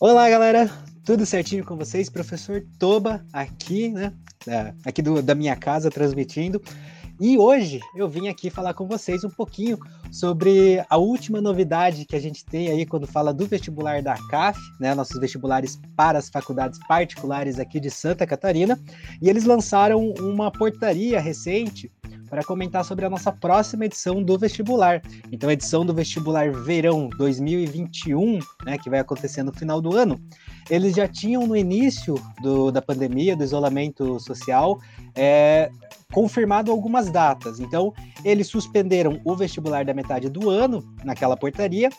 Olá, galera! Tudo certinho com vocês? Professor Toba aqui, né? Aqui do, da minha casa transmitindo. E hoje eu vim aqui falar com vocês um pouquinho sobre a última novidade que a gente tem aí quando fala do vestibular da CAF, né, nossos vestibulares para as faculdades particulares aqui de Santa Catarina, e eles lançaram uma portaria recente para comentar sobre a nossa próxima edição do vestibular. Então, a edição do vestibular verão 2021, né, que vai acontecer no final do ano, eles já tinham no início do, da pandemia, do isolamento social, é, confirmado algumas datas. Então, eles suspenderam o vestibular da metade do ano naquela portaria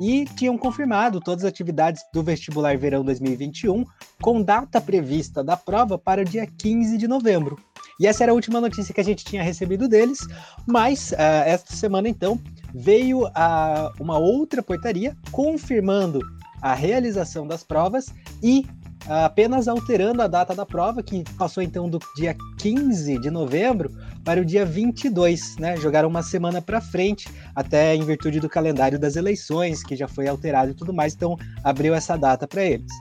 e tinham confirmado todas as atividades do vestibular verão 2021 com data prevista da prova para o dia 15 de novembro. E essa era a última notícia que a gente tinha recebido deles, mas uh, esta semana então veio uh, uma outra portaria confirmando a realização das provas e uh, apenas alterando a data da prova, que passou então do dia 15 de novembro para o dia 22, né? Jogaram uma semana para frente, até em virtude do calendário das eleições, que já foi alterado e tudo mais, então abriu essa data para eles.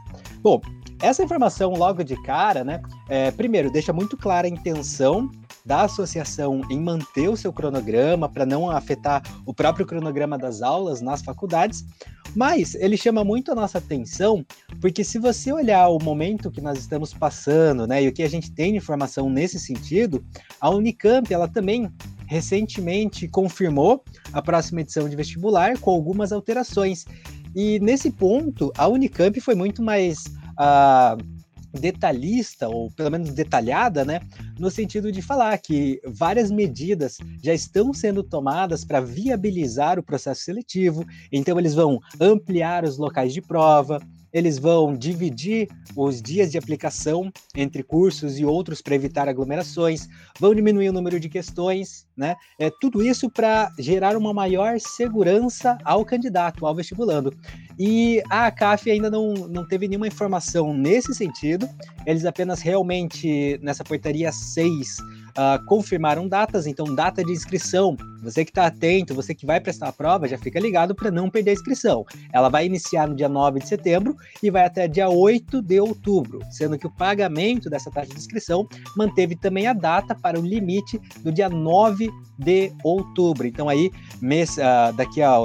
Bom, essa informação, logo de cara, né? É, primeiro, deixa muito clara a intenção da associação em manter o seu cronograma para não afetar o próprio cronograma das aulas nas faculdades, mas ele chama muito a nossa atenção porque se você olhar o momento que nós estamos passando, né, e o que a gente tem de informação nesse sentido, a Unicamp ela também recentemente confirmou a próxima edição de vestibular com algumas alterações. E nesse ponto, a Unicamp foi muito mais detalhista, ou pelo menos detalhada, né? No sentido de falar que várias medidas já estão sendo tomadas para viabilizar o processo seletivo, então eles vão ampliar os locais de prova, eles vão dividir os dias de aplicação entre cursos e outros para evitar aglomerações, vão diminuir o número de questões, né? É tudo isso para gerar uma maior segurança ao candidato, ao vestibulando. E a ACAF ainda não, não teve nenhuma informação nesse sentido, eles apenas realmente, nessa portaria 6, uh, confirmaram datas, então data de inscrição. Você que está atento, você que vai prestar a prova, já fica ligado para não perder a inscrição. Ela vai iniciar no dia 9 de setembro e vai até dia 8 de outubro, sendo que o pagamento dessa taxa de inscrição manteve também a data para o limite do dia 9 de outubro. Então aí, mês, uh, daqui a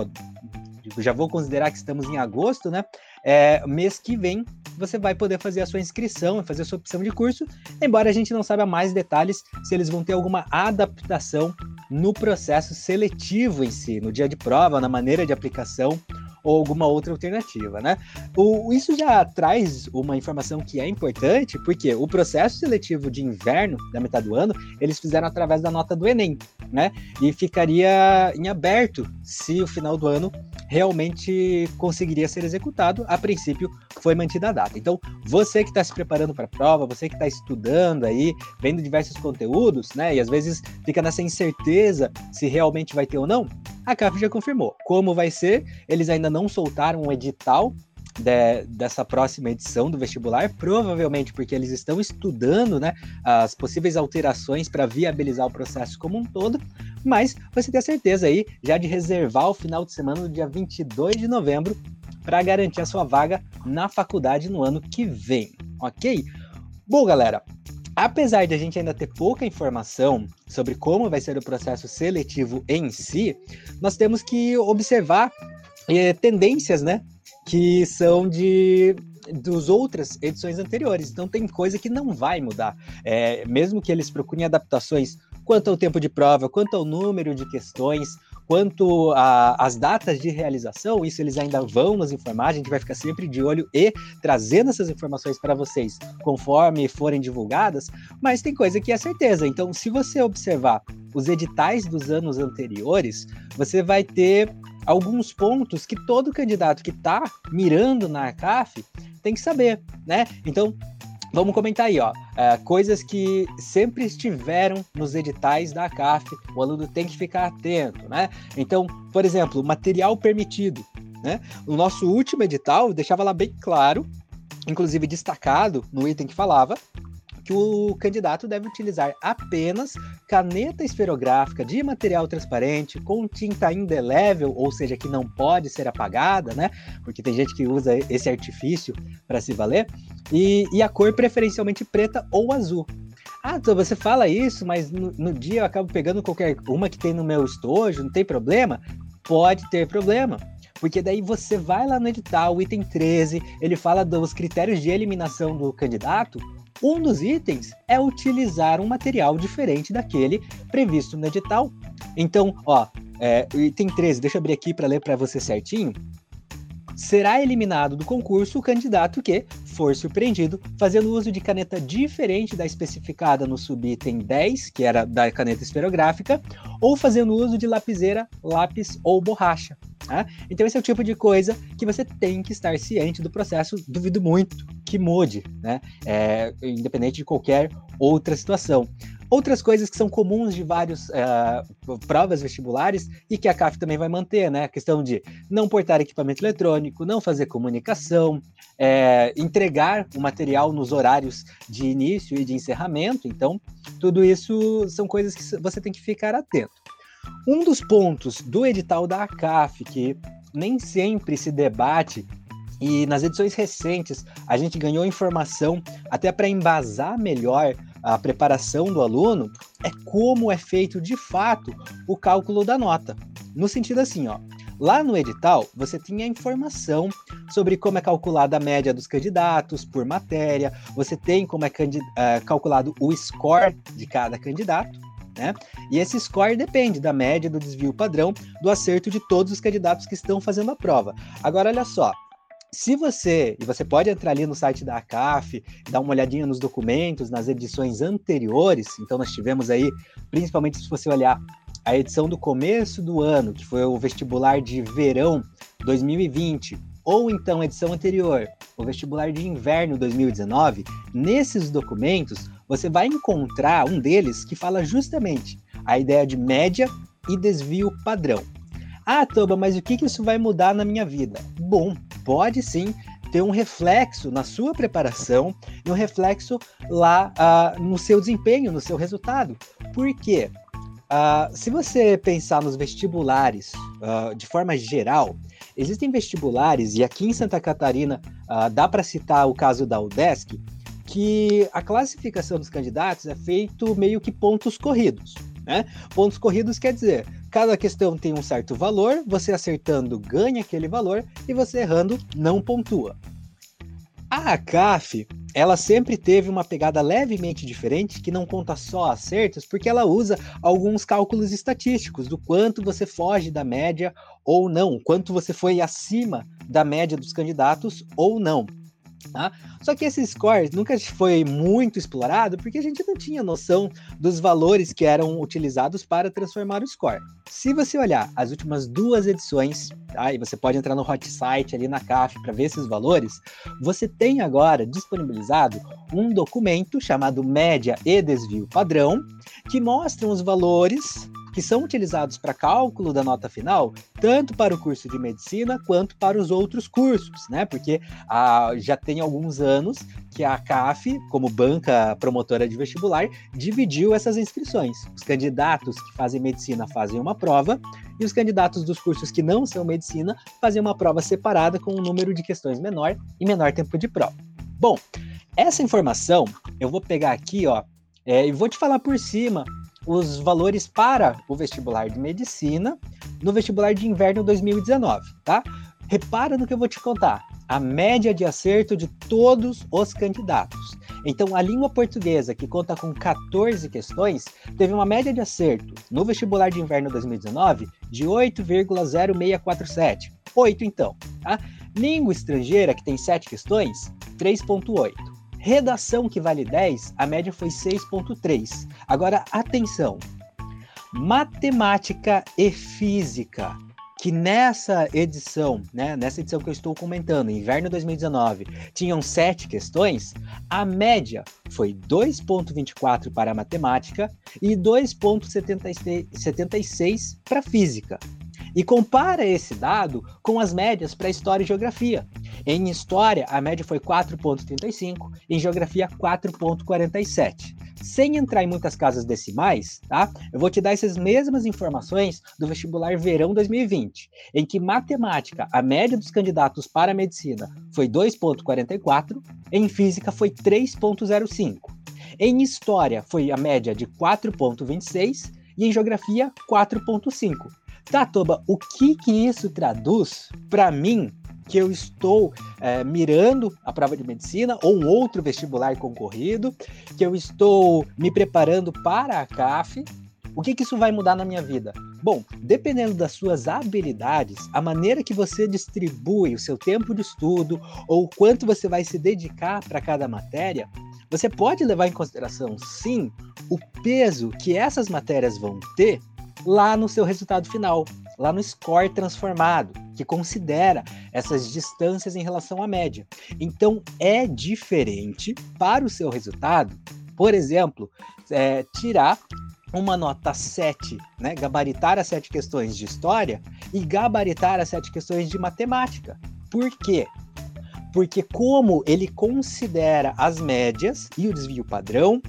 já vou considerar que estamos em agosto, né? É, mês que vem você vai poder fazer a sua inscrição, fazer a sua opção de curso, embora a gente não saiba mais detalhes se eles vão ter alguma adaptação no processo seletivo em si, no dia de prova, na maneira de aplicação ou alguma outra alternativa, né? O, isso já traz uma informação que é importante, porque o processo seletivo de inverno da metade do ano, eles fizeram através da nota do Enem, né? E ficaria em aberto se o final do ano realmente conseguiria ser executado. A princípio, foi mantida a data. Então, você que está se preparando para a prova, você que está estudando aí, vendo diversos conteúdos, né? E às vezes fica nessa incerteza se realmente vai ter ou não, a CAF já confirmou. Como vai ser? Eles ainda não soltaram um edital de, dessa próxima edição do vestibular, provavelmente porque eles estão estudando né, as possíveis alterações para viabilizar o processo como um todo, mas você tem a certeza aí já de reservar o final de semana do dia 22 de novembro para garantir a sua vaga na faculdade no ano que vem, ok? Bom, galera, apesar de a gente ainda ter pouca informação sobre como vai ser o processo seletivo em si, nós temos que observar eh, tendências, né, que são de dos outras edições anteriores. Então tem coisa que não vai mudar. É, mesmo que eles procurem adaptações quanto ao tempo de prova, quanto ao número de questões, Quanto às datas de realização, isso eles ainda vão nos informar, a gente vai ficar sempre de olho e trazendo essas informações para vocês conforme forem divulgadas, mas tem coisa que é certeza. Então, se você observar os editais dos anos anteriores, você vai ter alguns pontos que todo candidato que está mirando na ACAF tem que saber, né? Então, Vamos comentar aí, ó. É, coisas que sempre estiveram nos editais da CAF, o aluno tem que ficar atento, né? Então, por exemplo, material permitido, né? O nosso último edital deixava lá bem claro, inclusive destacado no item que falava, que o candidato deve utilizar apenas caneta esferográfica de material transparente com tinta indelével, ou seja, que não pode ser apagada, né? Porque tem gente que usa esse artifício para se valer, e, e a cor preferencialmente preta ou azul. Ah, então você fala isso, mas no, no, dia eu acabo pegando qualquer uma que tem no meu estojo, não tem problema? Pode ter problema. Porque daí você vai lá no edital, item 13, ele fala dos critérios de eliminação do candidato. Um dos itens é utilizar um material diferente daquele previsto no edital. Então, ó, é, item 13, deixa eu abrir aqui para ler para você certinho será eliminado do concurso o candidato que for surpreendido fazendo uso de caneta diferente da especificada no subitem 10, que era da caneta esferográfica, ou fazendo uso de lapiseira, lápis ou borracha. Tá? Então esse é o tipo de coisa que você tem que estar ciente do processo. Duvido muito que mude, né? É, independente de qualquer outra situação. Outras coisas que são comuns de várias uh, provas vestibulares e que a CAF também vai manter, né? A questão de não portar equipamento eletrônico, não fazer comunicação, é, entregar o material nos horários de início e de encerramento. Então, tudo isso são coisas que você tem que ficar atento. Um dos pontos do edital da ACAF que nem sempre se debate e nas edições recentes a gente ganhou informação até para embasar melhor a preparação do aluno é como é feito de fato o cálculo da nota. No sentido assim, ó, lá no edital você tinha informação sobre como é calculada a média dos candidatos por matéria, você tem como é, é calculado o score de cada candidato, né? E esse score depende da média do desvio padrão do acerto de todos os candidatos que estão fazendo a prova. Agora, olha só, se você, e você pode entrar ali no site da ACAF, dar uma olhadinha nos documentos, nas edições anteriores, então nós tivemos aí, principalmente se você olhar a edição do começo do ano, que foi o vestibular de verão 2020, ou então a edição anterior, o vestibular de inverno 2019, nesses documentos você vai encontrar um deles que fala justamente a ideia de média e desvio padrão. Ah, Toba, mas o que, isso vai mudar na minha vida? Bom, pode sim ter um reflexo na sua preparação e um reflexo lá uh, no seu desempenho, no seu resultado. Por quê? Uh, se você pensar nos vestibulares uh, de forma geral, existem vestibulares, e aqui em Santa Catarina dá para citar o caso da UDESC, que a classificação dos candidatos é feito meio que pontos corridos. Né? Pontos corridos quer dizer, cada questão tem um certo valor, você acertando ganha aquele valor e você errando não pontua. A ACAF, ela sempre teve uma pegada levemente diferente, que não conta só acertos, porque ela usa alguns cálculos estatísticos do quanto você foge da média ou não, quanto você foi acima da média dos candidatos ou não. Tá? Só que esse score nunca foi muito explorado porque a gente não tinha noção dos valores que eram utilizados para transformar o score. Se você olhar as últimas duas edições, tá? e você pode entrar no hot site ali na CAF para ver esses valores, você tem agora disponibilizado um documento chamado Média e Desvio Padrão, que mostram os valores que são utilizados para cálculo da nota final, tanto para o curso de medicina quanto para os outros cursos, né? Porque ah, já tem alguns anos que a CAF, como banca promotora de vestibular, dividiu essas inscrições. Os candidatos que fazem medicina fazem uma prova e os candidatos dos cursos que não são medicina fazem uma prova separada com um número de questões menor e menor tempo de prova. Bom, essa informação eu vou pegar aqui, ó, é, e vou te falar por cima os valores para o vestibular de medicina no vestibular de inverno 2019, tá? Repara no que eu vou te contar. A média de acerto de todos os candidatos. Então, a língua portuguesa, que conta com 14 questões, teve uma média de acerto no vestibular de inverno 2019 de 8,0647. 8, então. Tá? Língua estrangeira, que tem 7 questões, 3,8. Redação que vale 10, a média foi 6.3. Agora, atenção. Matemática e física, que nessa edição, né, nessa edição que eu estou comentando, inverno 2019, tinham sete questões, a média foi 2.24 para matemática e 2.76 para física. E compara esse dado com as médias para História e Geografia. Em História, a média foi 4,35, em Geografia, 4,47. Sem entrar em muitas casas decimais, tá? Eu vou te dar essas mesmas informações do vestibular verão 2020, em que matemática, a média dos candidatos para a medicina foi 2.44, em física foi 3.05. Em história foi a média de 4.26 e em geografia 4.5. Tá, Toba, o que que isso traduz para mim que eu estou é, mirando a prova de medicina ou um outro vestibular concorrido, que eu estou me preparando para a CAF, o que, que isso vai mudar na minha vida? Bom, dependendo das suas habilidades, a maneira que você distribui o seu tempo de estudo ou quanto você vai se dedicar para cada matéria, você pode levar em consideração, sim, o peso que essas matérias vão ter lá no seu resultado final, lá no score transformado, que considera essas distâncias em relação à média. Então, é diferente para o seu resultado, por exemplo, é, tirar uma nota 7, né, gabaritar as sete questões de história e gabaritar as sete questões de matemática. Por quê? Porque como ele considera as médias e o desvio padrão,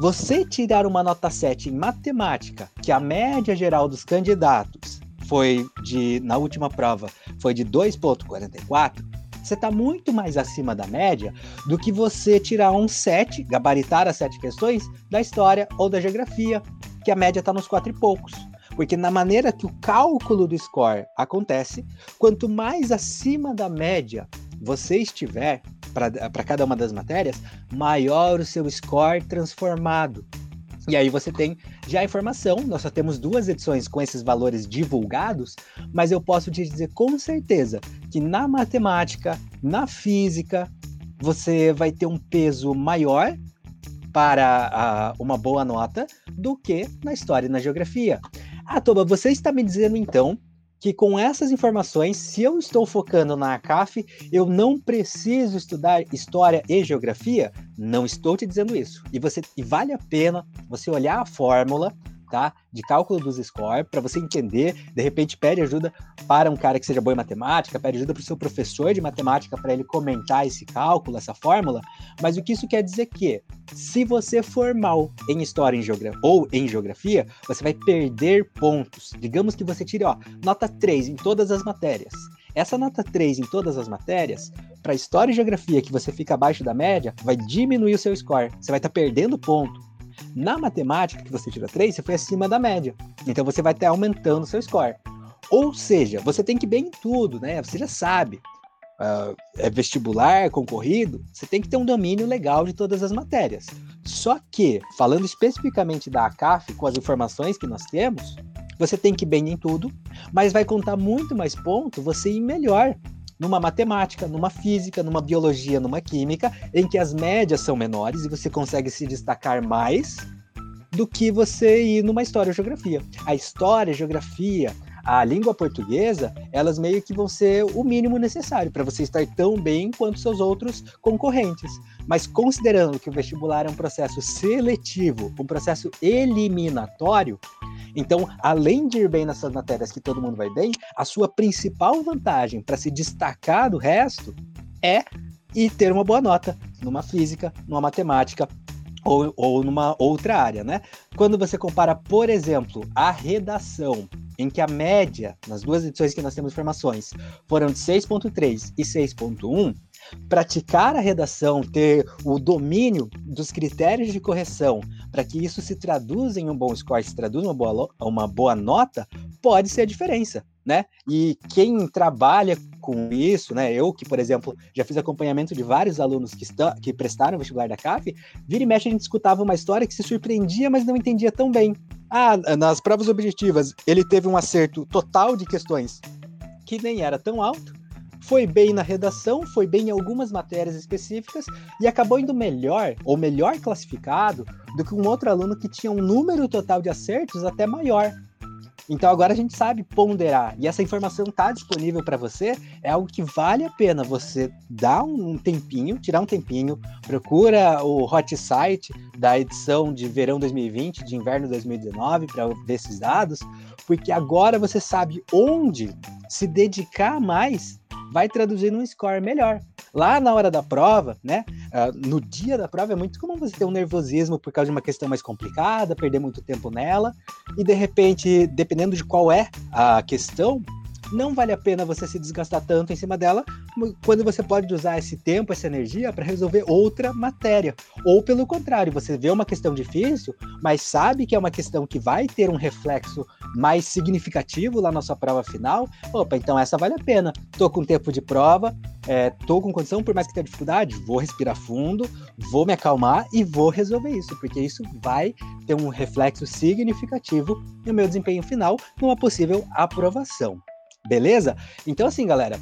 você tirar uma nota 7 em matemática, que a média geral dos candidatos foi de, na última prova, foi de 2,44, você está muito mais acima da média do que você tirar um 7, gabaritar as sete questões da história ou da geografia, que a média está nos quatro e poucos. Porque na maneira que o cálculo do score acontece, quanto mais acima da média você estiver para cada uma das matérias, maior o seu score transformado. E aí você tem já a informação, nós só temos duas edições com esses valores divulgados, mas eu posso te dizer com certeza que na matemática, na física, você vai ter um peso maior para a, uma boa nota do que na história e na geografia. Ah, Toba, você está me dizendo então que com essas informações, se eu estou focando na ACAF, eu não preciso estudar história e geografia? Não estou te dizendo isso. E você e vale a pena você olhar a fórmula tá? De cálculo dos scores, para você entender, de repente pede ajuda para um cara que seja bom em matemática, pede ajuda para o seu professor de matemática para ele comentar esse cálculo, essa fórmula, mas o que isso quer dizer que se você for mal em história em geografia, ou em geografia, você vai perder pontos. Digamos que você tire, ó, nota 3 em todas as matérias. Essa nota 3 em todas as matérias, para história e geografia que você fica abaixo da média, vai diminuir o seu score. Você vai estar tá perdendo ponto. Na matemática, que você tira 3, você foi acima da média. Então você vai estar aumentando o seu score. Ou seja, você tem que ir bem em tudo, né? Você já sabe. Uh, é vestibular, concorrido, você tem que ter um domínio legal de todas as matérias. Só que, falando especificamente da ACAF, com as informações que nós temos, você tem que ir bem em tudo, mas vai contar muito mais ponto você ir melhor numa matemática, numa física, numa biologia, numa química, em que as médias são menores e você consegue se destacar mais do que você ir numa história ou geografia. A história, a geografia, a língua portuguesa, elas meio que vão ser o mínimo necessário para você estar tão bem quanto seus outros concorrentes. Mas considerando que o vestibular é um processo seletivo, um processo eliminatório, então, além de ir bem nessas matérias que todo mundo vai bem, a sua principal vantagem para se destacar do resto é e ter uma boa nota numa física, numa matemática ou, ou numa outra área, né? Quando você compara, por exemplo, a redação em que a média, nas duas edições que nós temos informações, foram de 6.3 e 6.1, praticar a redação, ter o domínio dos critérios de correção, para que isso se traduza em um bom score, se traduza uma boa, uma boa nota, pode ser a diferença, né? E quem trabalha com isso, né? Eu que, por exemplo, já fiz acompanhamento de vários alunos que, que prestaram o vestibular da CAF, vira e mexe a gente escutava uma história que se surpreendia, mas não entendia tão bem. Ah, nas provas objetivas, ele teve um acerto total de questões que nem era tão alto, foi bem na redação, foi bem em algumas matérias específicas e acabou indo melhor ou melhor classificado do que um outro aluno que tinha um número total de acertos até maior. Então agora a gente sabe ponderar e essa informação está disponível para você. É algo que vale a pena você dar um tempinho, tirar um tempinho, procura o hot site da edição de verão 2020, de inverno 2019 para ver esses dados, Porque agora você sabe onde se dedicar mais vai traduzir num score melhor. Lá na hora da prova, né? Uh, no dia da prova é muito comum você ter um nervosismo por causa de uma questão mais complicada, perder muito tempo nela, e de repente, dependendo de qual é a questão, não vale a pena você se desgastar tanto em cima dela, quando você pode usar esse tempo, essa energia para resolver outra matéria. Ou pelo contrário, você vê uma questão difícil, mas sabe que é uma questão que vai ter um reflexo mais significativo lá na sua prova final. Opa, então essa vale a pena. Tô com tempo de prova, é, tô com condição, por mais que tenha dificuldade, vou respirar fundo, vou me acalmar e vou resolver isso, porque isso vai ter um reflexo significativo no meu desempenho final numa possível aprovação. Beleza? Então, assim, galera,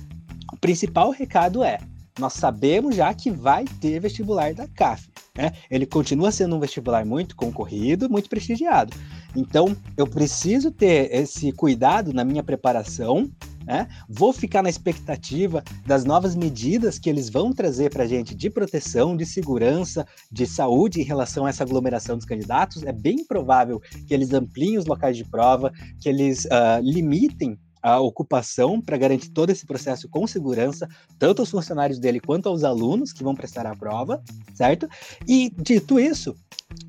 principal recado é: nós sabemos já que vai ter vestibular da CAF. Né? Ele continua sendo um vestibular muito concorrido, muito prestigiado. Então, eu preciso ter esse cuidado na minha preparação. Né? Vou ficar na expectativa das novas medidas que eles vão trazer para a gente de proteção, de segurança, de saúde em relação a essa aglomeração dos candidatos. É bem provável que eles ampliem os locais de prova, que eles uh, limitem a ocupação para garantir todo esse processo com segurança, tanto aos funcionários dele quanto aos alunos que vão prestar a prova, certo? E dito isso,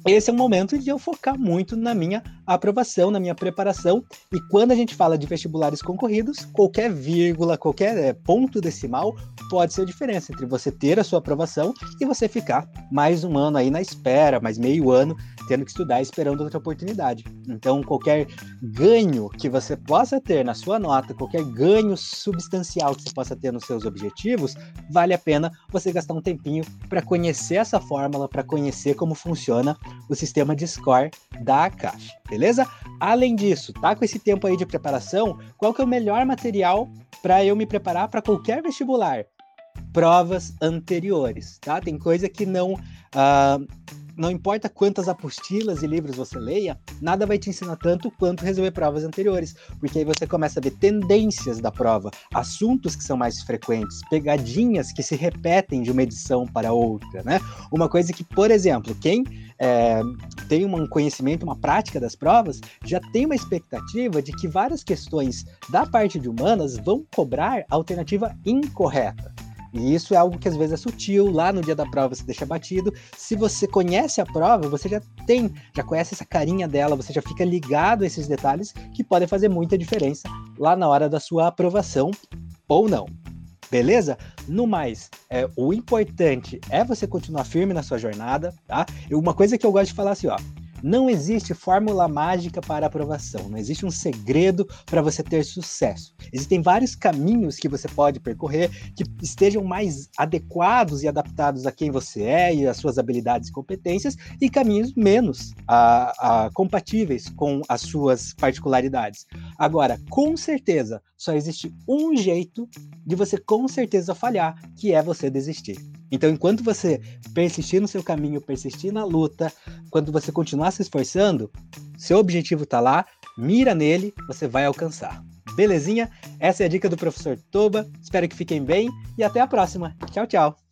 esse é o momento de eu focar muito na minha aprovação, na minha preparação. E quando a gente fala de vestibulares concorridos, qualquer vírgula, qualquer é, ponto decimal pode ser a diferença entre você ter a sua aprovação e você ficar mais um ano aí na espera, mais meio ano tendo que estudar esperando outra oportunidade. Então, qualquer ganho que você possa ter na sua nota, qualquer ganho substancial que você possa ter nos seus objetivos, vale a pena você gastar um tempinho para conhecer essa fórmula, para conhecer como funciona o sistema de score da ACAF, beleza? Além disso, tá com esse tempo aí de preparação, qual que é o melhor material para eu me preparar para qualquer vestibular? Provas anteriores, tá? Tem coisa que não uh, não importa quantas apostilas e livros você leia, nada vai te ensinar tanto quanto resolver provas anteriores, porque aí você começa a ver tendências da prova, assuntos que são mais frequentes, pegadinhas que se repetem de uma edição para outra, né? Uma coisa que, por exemplo, quem é, tem um conhecimento, uma prática das provas, já tem uma expectativa de que várias questões da parte de humanas vão cobrar a alternativa incorreta. E isso é algo que às vezes é sutil, lá no dia da prova você deixa batido. Se você conhece a prova, você já tem, já conhece essa carinha dela, você já fica ligado a esses detalhes que podem fazer muita diferença lá na hora da sua aprovação ou não. Beleza? No mais, é, o importante é você continuar firme na sua jornada, tá? Uma coisa que eu gosto de falar assim, ó, não existe fórmula mágica para aprovação, não existe um segredo para você ter sucesso. Existem vários caminhos que você pode percorrer que estejam mais adequados e adaptados a quem você é e às suas habilidades e competências, e caminhos menos a, a, compatíveis com as suas particularidades. Agora, com certeza, só existe um jeito de você com certeza falhar, que é você desistir. Então, enquanto você persistir no seu caminho, persistir na luta, quando você continuar se esforçando, seu objetivo está lá, mira nele, você vai alcançar. Belezinha? Essa é a dica do professor Toba. Espero que fiquem bem e até a próxima. Tchau, tchau.